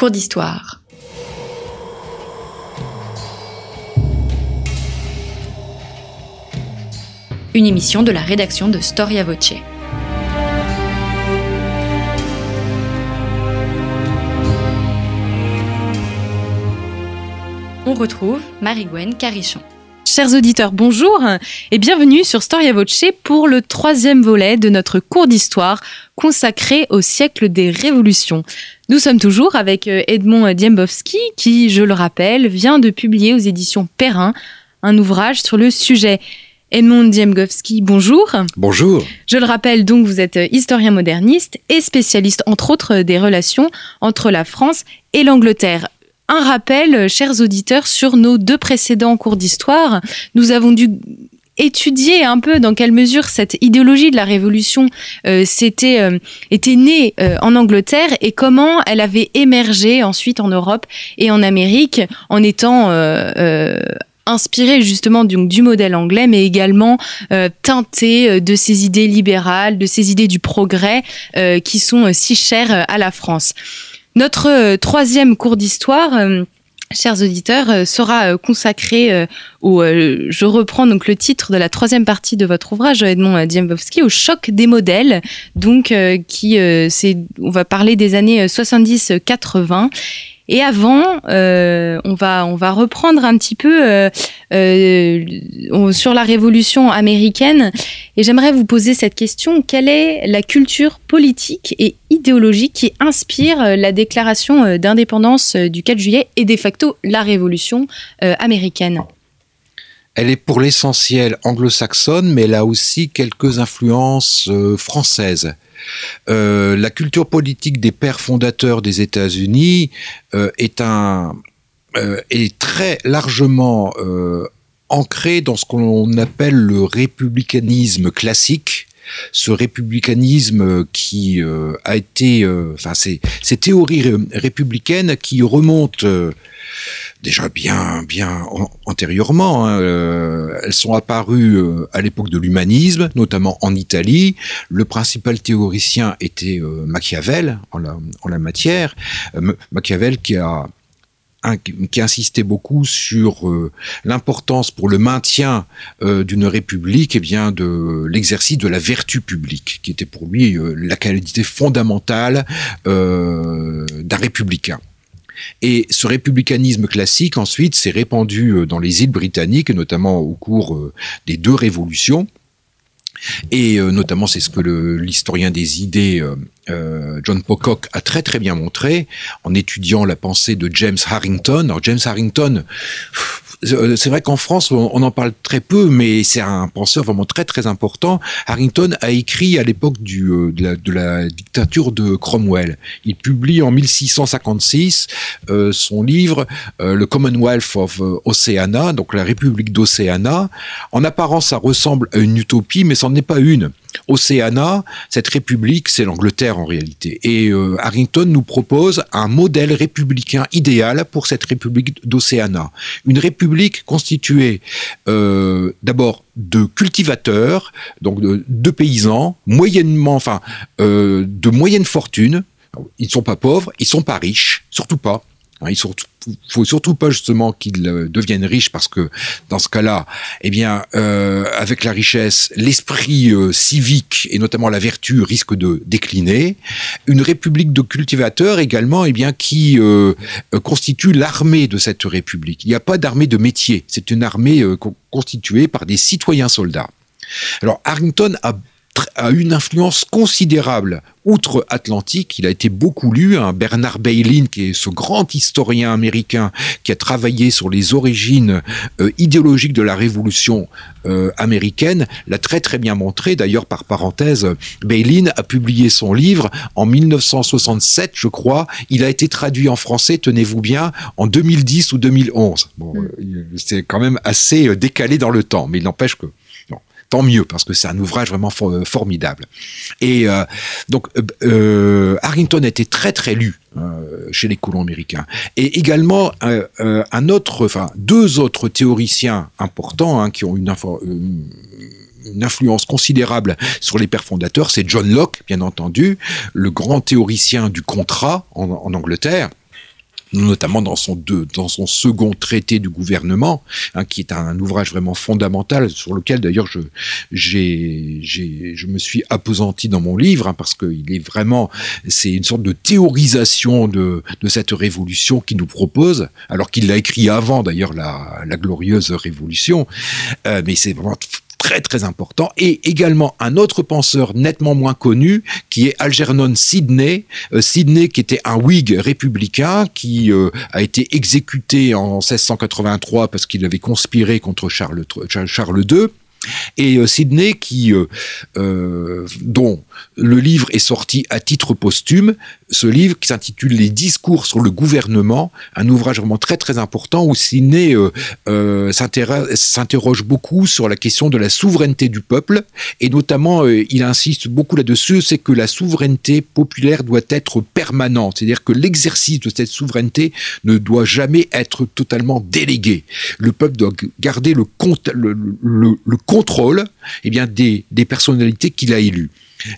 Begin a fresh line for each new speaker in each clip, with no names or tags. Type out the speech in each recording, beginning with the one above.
Cours d'histoire. Une émission de la rédaction de Storia Voce. On retrouve Marie-Gwen Carichon.
Chers auditeurs, bonjour et bienvenue sur Storia Voce pour le troisième volet de notre cours d'histoire consacré au siècle des révolutions. Nous sommes toujours avec euh, Edmond Diembowski qui, je le rappelle, vient de publier aux éditions Perrin un ouvrage sur le sujet. Edmond Diembowski, bonjour.
Bonjour.
Je le rappelle donc, vous êtes historien moderniste et spécialiste entre autres des relations entre la France et l'Angleterre un rappel, euh, chers auditeurs, sur nos deux précédents cours d'histoire. Nous avons dû étudier un peu dans quelle mesure cette idéologie de la révolution euh, euh, était née en Angleterre et comment elle avait émergé ensuite en Europe et en Amérique en étant inspirée justement du, modèle anglais, mais également teintée de ces idées libérales, de ces idées du progrès qui sont si chères à la France. Notre euh, troisième cours d'histoire euh, chers auditeurs, euh, sera consacré au, je reprends donc le titre de la troisième partie de votre ouvrage, Edmond Diembowski, au choc des modèles, donc qui, c'est, on va parler des années 70-80 et avant, euh, on, va, on va reprendre un petit peu euh, euh, sur la révolution américaine. Et j'aimerais vous poser cette question. Quelle est la culture politique et idéologique qui inspire la déclaration d'indépendance du 4 juillet et de facto la révolution américaine?
Elle est pour l'essentiel anglo-saxonne, mais elle a aussi quelques influences françaises. Euh, la culture politique des pères fondateurs des États-Unis euh, euh, est très largement ancrée dans ce qu'on appelle le républicanisme classique, ce républicanisme qui a été, enfin, ces, théories républicaines qui remontent déjà bien bien antérieurement. Hein, euh, elles sont apparues euh, à l'époque de l'humanisme, notamment en Italie. Le principal théoricien était euh, Machiavel en la, en la matière. Machiavel qui a qui insistait beaucoup sur l'importance pour le maintien d'une république et eh bien de l'exercice de la vertu publique qui était pour lui la qualité fondamentale d'un républicain. Et ce républicanisme classique, ensuite, s'est répandu euh, dans les îles britanniques, notamment au cours euh, des deux révolutions. Et euh, notamment, c'est ce que l'historien des idées John Pocock a très très bien montré en étudiant la pensée de James Harrington. Alors James Harrington, euh, c'est vrai qu'en France, on, en parle très peu, mais c'est un penseur vraiment très très important. Harrington a écrit à l'époque euh, de, la, dictature de Cromwell. Il publie en 1656 euh, son livre Le Commonwealth of Oceana, donc la République d'Océana. En apparence, ça ressemble à une utopie, mais c'en est pas une. Océana, cette république, c'est l'Angleterre en réalité. Et euh, Harrington nous propose un modèle républicain idéal pour cette république république constituée euh, d'abord de cultivateurs, donc de, paysans, moyennement, enfin, euh, de moyenne fortune. Ils ne sont pas pauvres, ils sont pas riches, surtout pas. Hein, ils sont faut surtout pas justement qu'ils euh, deviennent riches parce que dans ce cas-là, eh bien, euh, avec la richesse, l'esprit euh, civique et notamment la vertu risque de décliner. Une république de cultivateurs également, eh bien, qui constitue l'armée de cette république. Il n'y a pas d'armée de métier. C'est une armée constituée par des citoyens soldats. Alors Harrington a a une influence considérable outre-Atlantique. Il a été beaucoup lu. Hein. Bernard Bailyn, qui est ce grand historien américain qui a travaillé sur les origines euh, idéologiques de la révolution euh, américaine, l'a très très bien montré. D'ailleurs, par parenthèse, Bailyn a publié son livre en 1967, je crois. Il a été traduit en français, tenez-vous bien, en 2010 ou 2011. Bon, mm. euh, c'est quand même assez décalé dans le temps, mais il n'empêche que tant mieux parce que c'est un ouvrage vraiment formidable. Et euh, donc euh, euh, Harrington a été très très lu chez les colons américains. Et également un autre, enfin deux autres théoriciens importants hein, qui ont une, influence considérable sur les pères fondateurs, c'est John Locke, bien entendu, le grand théoricien du contrat en Angleterre notamment dans son, dans son second traité du gouvernement, hein, qui est un ouvrage vraiment fondamental sur lequel d'ailleurs je, je me suis appesanti dans mon livre, hein, parce qu'il est vraiment, c'est une sorte de théorisation de, de cette révolution qu'il nous propose, alors qu'il l'a écrit avant d'ailleurs la, la glorieuse révolution, euh, mais c'est vraiment très très important, et également un autre penseur nettement moins connu, qui est Algernon Sidney, euh, Sidney qui était un Whig républicain, qui euh, a été exécuté en 1683 parce qu'il avait conspiré contre Charles, II, et euh, Sidney, qui, dont le livre est sorti à titre posthume, ce livre qui s'intitule Les discours sur le gouvernement, un ouvrage vraiment très très important où Sidney s'interroge beaucoup sur la question de la souveraineté du peuple et notamment il insiste beaucoup là-dessus, c'est que la souveraineté populaire doit être permanente, c'est-à-dire que l'exercice de cette souveraineté ne doit jamais être totalement délégué. Le peuple doit garder le, le, le, le contrôle eh bien, des, des personnalités qu'il a élues.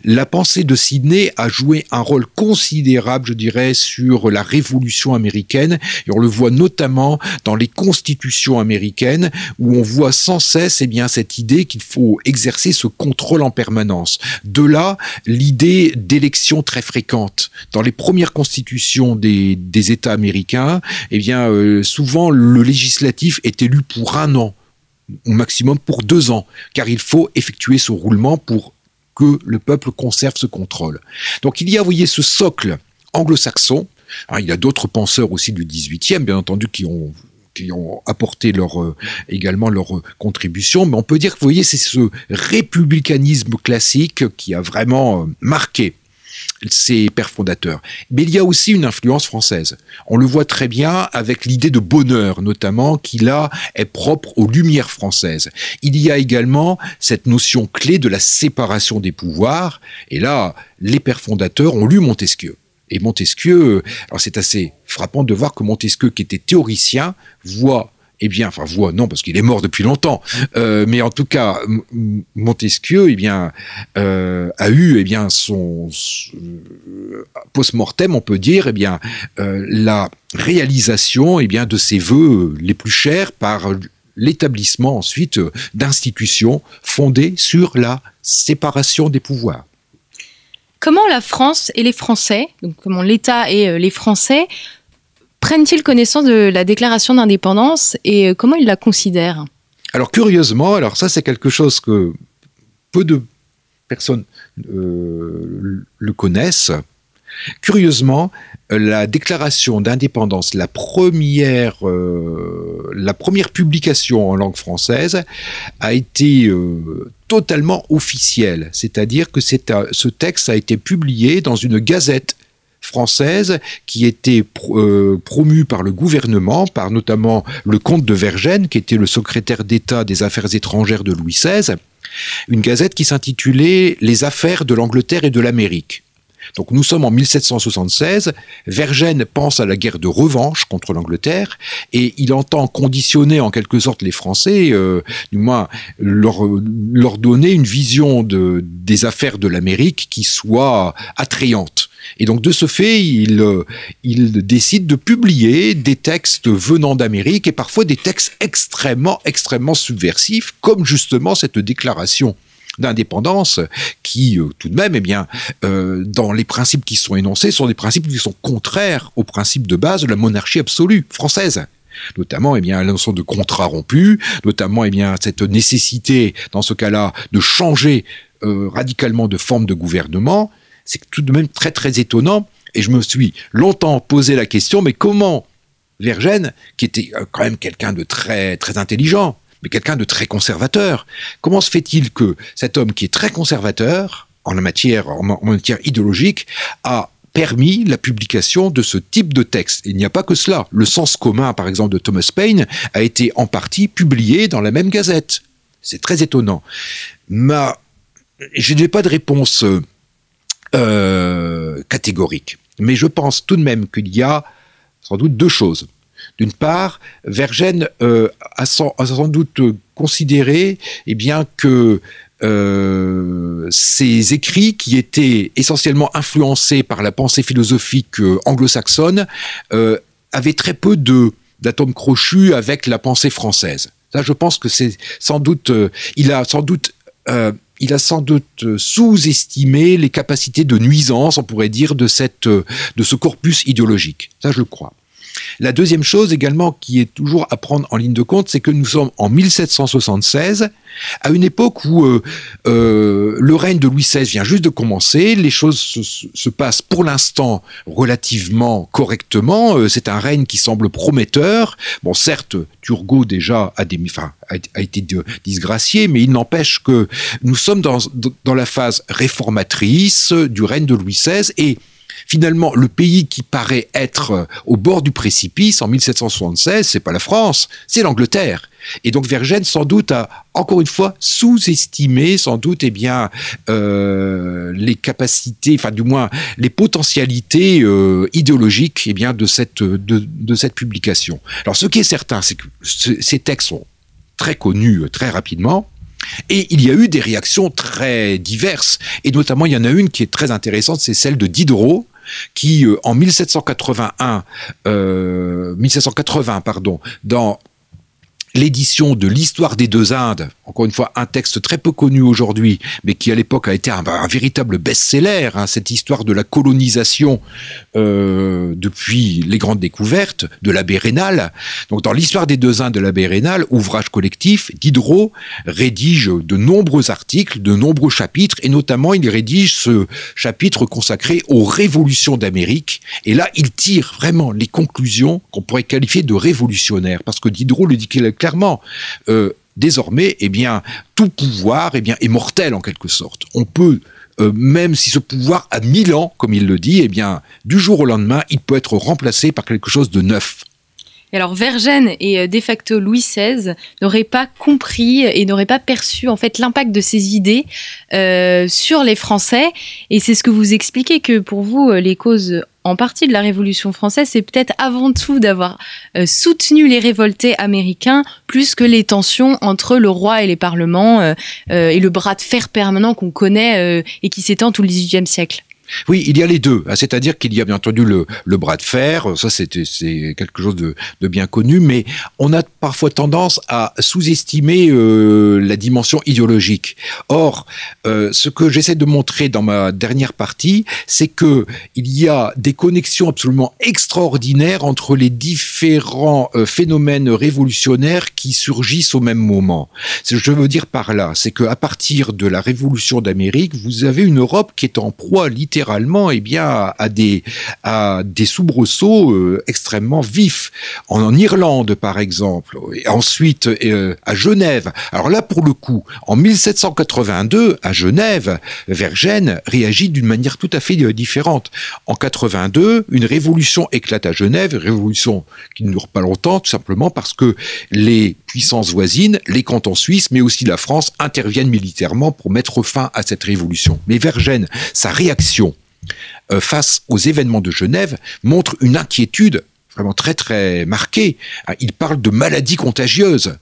La pensée de Sidney a joué un rôle considérable, je dirais, sur la révolution américaine, et on le voit notamment dans les constitutions américaines, où on voit sans cesse eh bien, cette idée qu'il faut exercer ce contrôle en permanence. De là, l'idée d'élections très fréquentes. Dans les premières constitutions des, États américains, eh bien, euh, souvent le législatif est élu pour un an au maximum pour deux ans, car il faut effectuer ce roulement pour que le peuple conserve ce contrôle. Donc il y a, vous voyez, ce socle anglo-saxon. il y a d'autres penseurs aussi du 18e, bien entendu, qui ont qui ont apporté euh, également leur euh, contribution, mais on peut dire que vous voyez, c'est ce républicanisme classique qui a vraiment euh, marqué ses pères fondateurs. Mais il y a aussi une influence française. On le voit très bien avec l'idée de bonheur, notamment, qui là est propre aux lumières françaises. Il y a également cette notion clé de la séparation des pouvoirs. Et là, les pères fondateurs ont lu Montesquieu. Et Montesquieu, alors c'est assez frappant de voir que Montesquieu, qui était théoricien, voit eh bien, enfin voit, non, parce qu'il est mort depuis longtemps, euh, mais en tout cas, Montesquieu, eh bien, euh, a eu, eh bien, son, euh, post-mortem, on peut dire, eh bien, la réalisation, eh bien, de ses voeux les plus chers par l'établissement ensuite d'institutions fondées sur la séparation des pouvoirs.
Comment la France et les Français, donc comment l'État et les Français prennent-ils connaissance de la déclaration d'indépendance et euh, comment ils la considèrent?
Alors curieusement, alors ça c'est quelque chose que peu de personnes euh, le connaissent. Curieusement, la déclaration d'indépendance, la première, euh, la première publication en langue française, a été totalement officielle. C'est-à-dire que ce texte a été publié dans une gazette française qui était euh, promue par le gouvernement, par notamment le comte de Vergennes, qui était le secrétaire d'État des Affaires étrangères de Louis XVI, une gazette qui s'intitulait Les affaires de l'Angleterre et de l'Amérique. Donc nous sommes en 1776, Vergennes pense à la guerre de revanche contre l'Angleterre et il entend conditionner en quelque sorte les Français, euh, du moins leur, leur donner une vision de, des affaires de l'Amérique qui soit attrayante. Et donc de ce fait, il, euh, il décide de publier des textes venant d'Amérique et parfois des textes extrêmement, extrêmement subversifs, comme justement cette déclaration d'indépendance qui, euh, tout de même, eh bien, euh, dans les principes qui sont énoncés, sont des principes qui sont contraires aux principes de base de la monarchie absolue française. Notamment eh bien la notion de contrat rompu, notamment eh bien cette nécessité dans ce cas-là de changer radicalement de forme de gouvernement, c'est tout de même très très étonnant. Et je me suis longtemps posé la question, mais comment Vergène, qui était euh, quand même quelqu'un de très très intelligent, mais quelqu'un de très conservateur, comment se fait-il que cet homme qui est très conservateur en matière, en matière idéologique a permis la publication de ce type de texte? Il n'y a pas que cela. Le sens commun, par exemple, de Thomas Paine a été en partie publié dans la même gazette. C'est très étonnant. Ma... Je n'ai pas de réponse euh, euh, catégorique. Mais je pense tout de même qu'il y a sans doute deux choses. D'une part, Vergène euh, a, sans, doute considéré eh bien, que euh, ces écrits, qui étaient essentiellement influencés par la pensée philosophique anglo-saxonne, avait très peu de d'atomes crochus avec la pensée française. Ça, je pense que c'est sans doute, euh, il a sans doute, euh, il a sans doute sous-estimé les capacités de nuisance, on pourrait dire, de de ce corpus idéologique. Ça, je le crois. La deuxième chose également qui est toujours à prendre en ligne de compte, c'est que nous sommes en 1776, à une époque où euh, euh, le règne de Louis XVI vient juste de commencer, les choses se, passent pour l'instant relativement correctement, euh, c'est un règne qui semble prometteur. Bon, certes, Turgot déjà a, a, été disgracié, mais il n'empêche que nous sommes dans, dans la phase réformatrice du règne de Louis XVI et finalement, le pays qui paraît être euh, au bord du précipice en 1776, c'est pas la France, c'est l'Angleterre. Et donc Vergène, sans doute, a encore une fois sous-estimé, sans doute, eh bien, euh, les capacités, enfin du moins les potentialités euh, idéologiques, eh bien, de cette de, cette publication. Alors, ce qui est certain, c'est que ces textes sont très connus très rapidement. Et il y a eu des réactions très diverses, et notamment il y en a une qui est très intéressante, c'est celle de Diderot, qui, euh, en 1781, 1780, euh, pardon, dans l'édition de l'histoire des deux Indes, encore une fois un texte très peu connu aujourd'hui, mais qui à l'époque a été un, véritable best-seller, hein, cette histoire de la colonisation euh, depuis les grandes découvertes de l'abbé Rénal. Donc dans l'histoire des deux Indes de l'abbé Rénal, ouvrage collectif, Diderot rédige de nombreux articles, de nombreux chapitres, et notamment il rédige ce chapitre consacré aux révolutions d'Amérique, et là il tire vraiment les conclusions qu'on pourrait qualifier de révolutionnaires, parce que Diderot le dit clairement. Euh, désormais, eh bien, tout pouvoir eh bien, est mortel en quelque sorte. On peut euh, même si ce pouvoir a mille ans, comme il le dit, eh bien, du jour au lendemain, il peut être remplacé par quelque chose de neuf.
Et alors Vergène et euh, de facto Louis XVI n'auraient pas compris et n'auraient pas perçu en fait l'impact de ces idées euh, sur les Français. Et c'est ce que vous expliquez que pour vous euh, les causes en partie de la Révolution française, c'est peut-être avant tout d'avoir soutenu les révoltés américains plus que les tensions entre le roi et les parlements et le bras de fer permanent qu'on connaît et qui s'étend tout le XVIIIe siècle.
Oui, il y a les deux. Ah, c'est-à-dire qu'il y a bien entendu le, bras de fer, ça c'est quelque chose de, bien connu, mais on a parfois tendance à sous-estimer euh, la dimension idéologique. Or, euh, ce que j'essaie de montrer dans ma dernière partie, c'est que il y a des connexions absolument extraordinaires entre les différents euh, phénomènes révolutionnaires qui surgissent au même moment. Ce que je veux dire par là, c'est qu'à partir de la révolution d'Amérique, vous avez une Europe qui est en proie littéralement littéralement eh bien, à des, à des soubresauts euh, extrêmement vifs. En, Irlande, par exemple, et ensuite euh, à Genève. Alors là, pour le coup, en 1782, à Genève, Vergène réagit d'une manière tout à fait euh, différente. En 82, une révolution éclate à Genève, révolution qui ne dure pas longtemps, tout simplement parce que les puissances voisines, les cantons suisses, mais aussi la France, interviennent militairement pour mettre fin à cette révolution. Mais Vergène, sa réaction euh, face aux événements de Genève montre une inquiétude vraiment très très marquée. Ah, il parle de maladies contagieuses.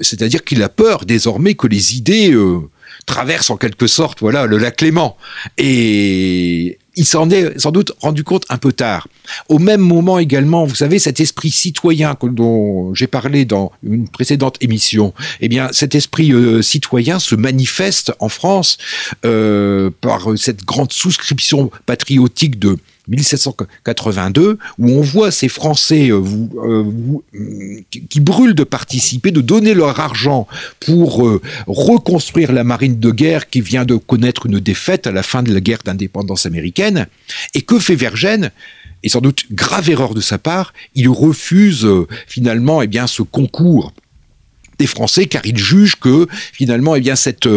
C'est-à-dire qu'il a peur désormais que les idées euh, traversent en quelque sorte voilà le lac Léman. Et il s'en est sans doute rendu compte un peu tard. Au même moment également, vous savez, cet esprit citoyen dont j'ai parlé dans une précédente émission, eh bien, cet esprit euh, citoyen se manifeste en France euh, par cette grande souscription patriotique de 1782, où on voit ces Français euh, euh, qui brûlent de participer, de donner leur argent pour euh, reconstruire la marine de guerre qui vient de connaître une défaite à la fin de la guerre d'indépendance américaine. Et que fait Vergène et sans doute grave erreur de sa part, il refuse finalement eh ce concours des Français car il juge que finalement eh cette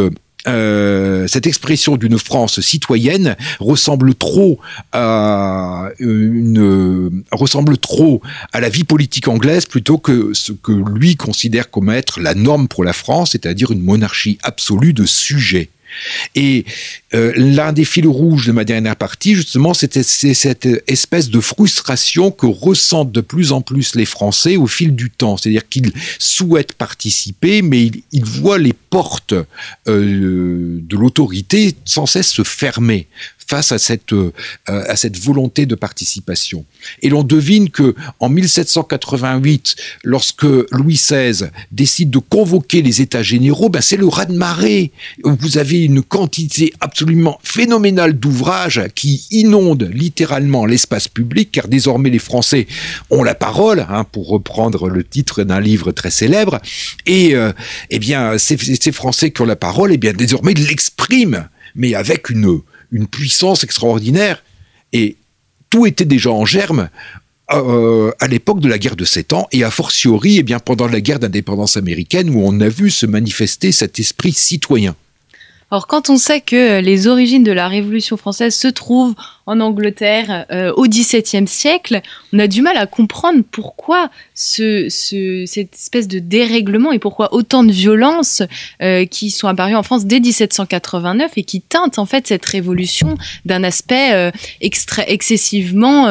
euh, cette expression d'une France citoyenne ressemble trop à une ressemble trop à la vie politique anglaise plutôt que ce que lui considère comme être la norme pour la France, c'est-à-dire une monarchie absolue de sujets. Et euh, l'un des fils rouges de ma dernière partie, justement, c'était cette espèce de frustration que ressentent de plus en plus les Français au fil du temps. C'est-à-dire qu'ils souhaitent participer, mais ils, voient les portes euh, de l'autorité sans cesse se fermer face à cette, euh, à cette volonté de participation. Et l'on devine que en 1788, lorsque Louis XVI décide de convoquer les États généraux, ben c'est le raz-de-marée. Vous avez une quantité absolument phénoménale d'ouvrages qui inondent littéralement l'espace public, car désormais les Français ont la parole, hein, pour reprendre le titre d'un livre très célèbre. Et euh, eh bien, ces, Français qui ont la parole, eh bien désormais l'expriment, mais avec une une puissance extraordinaire. Et tout était déjà en germe euh, à l'époque de la guerre de Sept Ans et a fortiori eh bien, pendant la guerre d'indépendance américaine où on a vu se manifester cet esprit citoyen.
Alors quand on sait que les origines de la Révolution française se trouvent en Angleterre euh, au XVIIe siècle, on a du mal à comprendre pourquoi ce, cette espèce de dérèglement et pourquoi autant de violences euh, qui sont apparues en France dès 1789 et qui teintent en fait cette révolution d'un aspect euh, excessivement,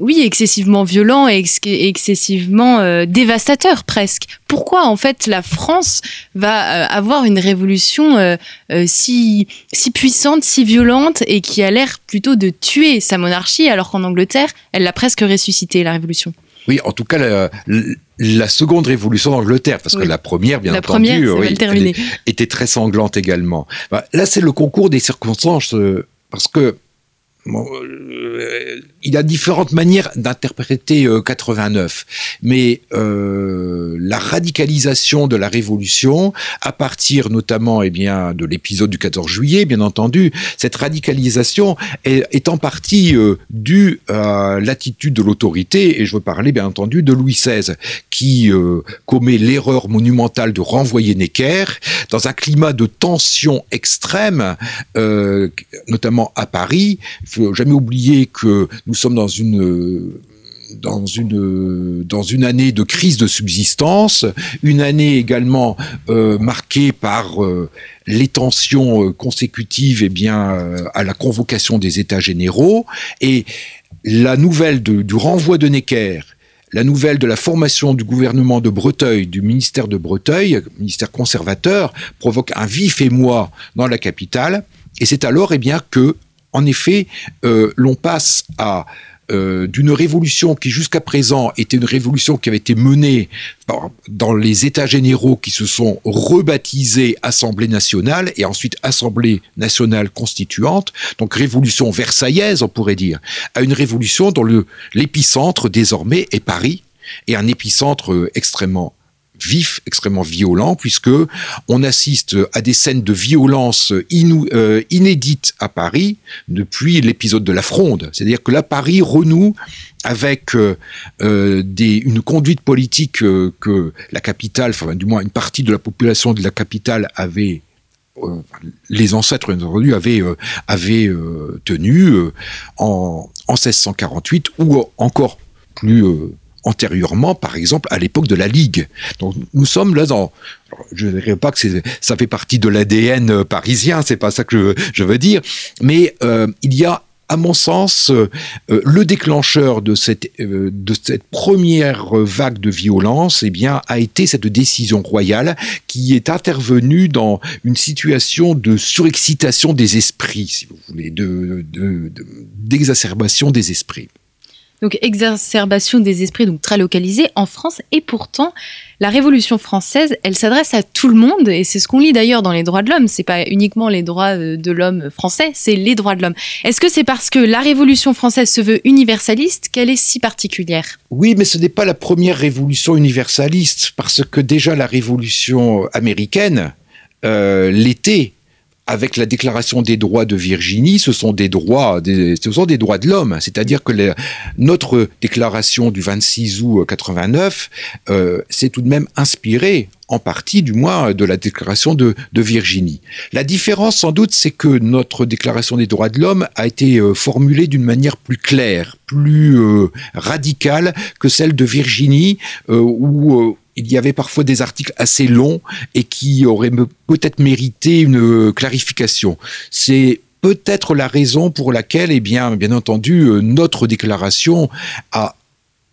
oui, excessivement violent et excessivement dévastateur presque. Pourquoi en fait la France va avoir une révolution si, si puissante, si violente et qui a l'air plutôt de tuer sa monarchie, alors qu'en Angleterre, elle l'a presque ressuscité, la révolution.
Oui, en tout cas, la, seconde révolution d'Angleterre, parce que la première, bien entendu, était très sanglante également. Bah, là, c'est le concours des circonstances, euh, parce que euh, il a différentes manières d'interpréter 89, euh, mais euh, la radicalisation de la révolution, à partir notamment eh bien de l'épisode du 14 juillet, bien entendu, cette radicalisation est, en partie due à l'attitude de l'autorité, et je veux parler bien entendu de Louis XVI, qui commet l'erreur monumentale de renvoyer Necker dans un climat de tension extrême, notamment à Paris jamais oublier que nous sommes dans une année de crise de subsistance, une année également euh, marquée par euh, les tensions euh, consécutives eh bien à la convocation des États généraux et la nouvelle du renvoi de Necker la nouvelle de la formation du gouvernement de Breteuil, du ministère de Breteuil, ministère conservateur, provoque un vif émoi dans la capitale. Et c'est alors eh bien, que en effet, euh, l'on passe euh, d'une révolution qui jusqu'à présent était une révolution qui avait été menée dans les États généraux qui se sont rebaptisés Assemblée nationale et ensuite Assemblée nationale constituante, donc révolution versaillaise on pourrait dire, à une révolution dont l'épicentre désormais est Paris et un épicentre euh, extrêmement vif, extrêmement violent, puisque on assiste à des scènes de violence euh, inédites à Paris depuis l'épisode de la Fronde. C'est-à-dire que là, Paris renoue avec euh, euh, une conduite politique que la capitale, enfin du moins une partie de la population de la capitale avait les ancêtres entendu avaient, avaient tenu en, en 1648 ou encore plus antérieurement, par exemple, à l'époque de la Ligue. Donc nous sommes là dans, je ne dirais pas que ça fait partie de l'ADN euh, parisien, c'est pas ça que je, veux dire, mais euh, il y a à mon sens, euh, le déclencheur de cette, de première vague de violence, eh bien, a été cette décision royale qui est intervenue dans une situation de surexcitation des esprits, si vous voulez, de, d'exacerbation des esprits.
Donc exacerbation des esprits, donc très localisée en France. Et pourtant, la Révolution française, elle s'adresse à tout le monde. Et c'est ce qu'on lit d'ailleurs dans les droits de l'homme. C'est pas uniquement les droits de l'homme français, c'est les droits de l'homme. Est-ce que c'est parce que la Révolution française se veut universaliste qu'elle est si particulière?
Oui, mais ce n'est pas la première révolution universaliste, parce que déjà la Révolution américaine euh, l'était avec la Déclaration des droits de Virginie, ce sont des droits, ce sont des droits de l'homme. C'est-à-dire que notre déclaration du 26 août 89 euh, s'est tout de même inspirée en partie du moins de la déclaration de, Virginie. La différence sans doute c'est que notre déclaration des droits de l'homme a été euh, formulée d'une manière plus claire, plus euh, radicale que celle de Virginie où il y avait parfois des articles assez longs et qui auraient peut-être mérité une clarification. C'est peut-être la raison pour laquelle, eh bien, bien entendu, euh, notre déclaration a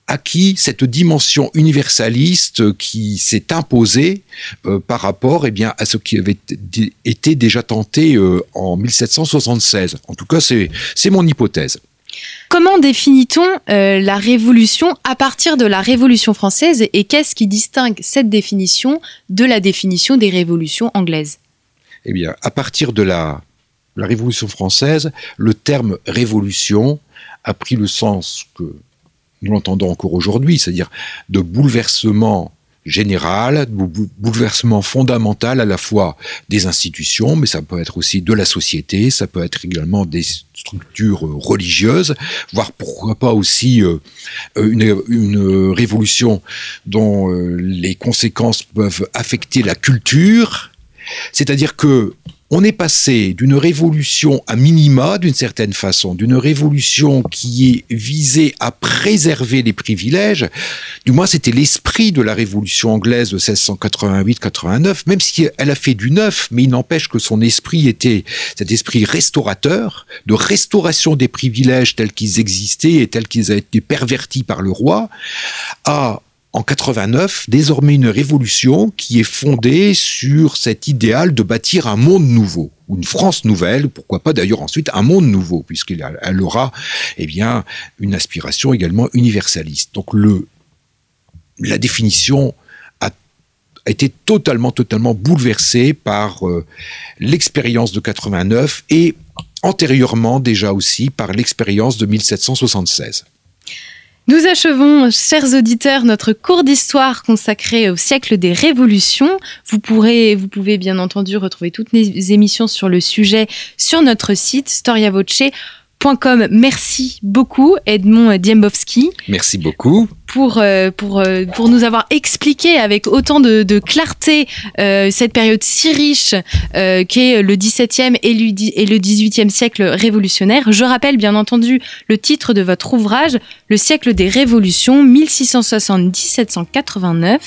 acquis cette dimension universaliste qui s'est imposée euh, par rapport eh bien, à ce qui avait été déjà tenté euh, en 1776. En tout cas, c'est mon hypothèse.
Comment définit-on la Révolution à partir de la Révolution française et qu'est-ce qui distingue cette définition de la définition des révolutions anglaises?
Eh bien, à partir de la la Révolution française, le terme révolution a pris le sens que nous l'entendons encore aujourd'hui, c'est-à-dire de bouleversement général, bouleversement fondamental à la fois des institutions, mais ça peut être aussi de la société, ça peut être également des structures religieuses, voire pourquoi pas aussi euh, une, une révolution dont euh, les conséquences peuvent affecter la culture. C'est-à-dire que on est passé d'une révolution à minima, d'une certaine façon, d'une révolution qui est visée à préserver les privilèges, du moins c'était l'esprit de la révolution anglaise de 1688-89, même si elle a fait du neuf, mais il n'empêche que son esprit était cet esprit restaurateur, de restauration des privilèges tels qu'ils existaient et tels qu'ils avaient été pervertis par le roi, à en 89, désormais une révolution qui est fondée sur cet idéal de bâtir un monde nouveau, ou une France nouvelle, pourquoi pas d'ailleurs ensuite un monde nouveau, puisqu'elle aura eh bien, une aspiration également universaliste. Donc le, la définition a, été totalement, totalement bouleversée par euh, l'expérience de 89 et antérieurement déjà aussi par l'expérience de 1776.
Nous achevons, chers auditeurs, notre cours d'histoire consacré au siècle des révolutions. Vous pourrez, vous pouvez bien entendu retrouver toutes les émissions sur le sujet sur notre site Merci beaucoup, Edmond Diembowski.
Merci beaucoup.
Pour, euh, pour, euh, pour nous avoir expliqué avec autant de, clarté euh, cette période si riche qu'est le XVIIe et le XVIIIe siècle révolutionnaire. Je rappelle bien entendu le titre de votre ouvrage, Le siècle des révolutions 1670-1789,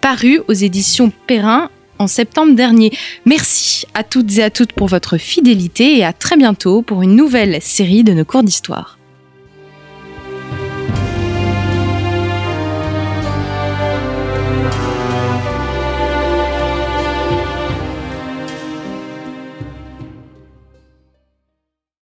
paru aux éditions Perrin en septembre dernier. Merci à toutes et à toutes pour votre fidélité et à très bientôt pour une nouvelle série de nos cours d'histoire.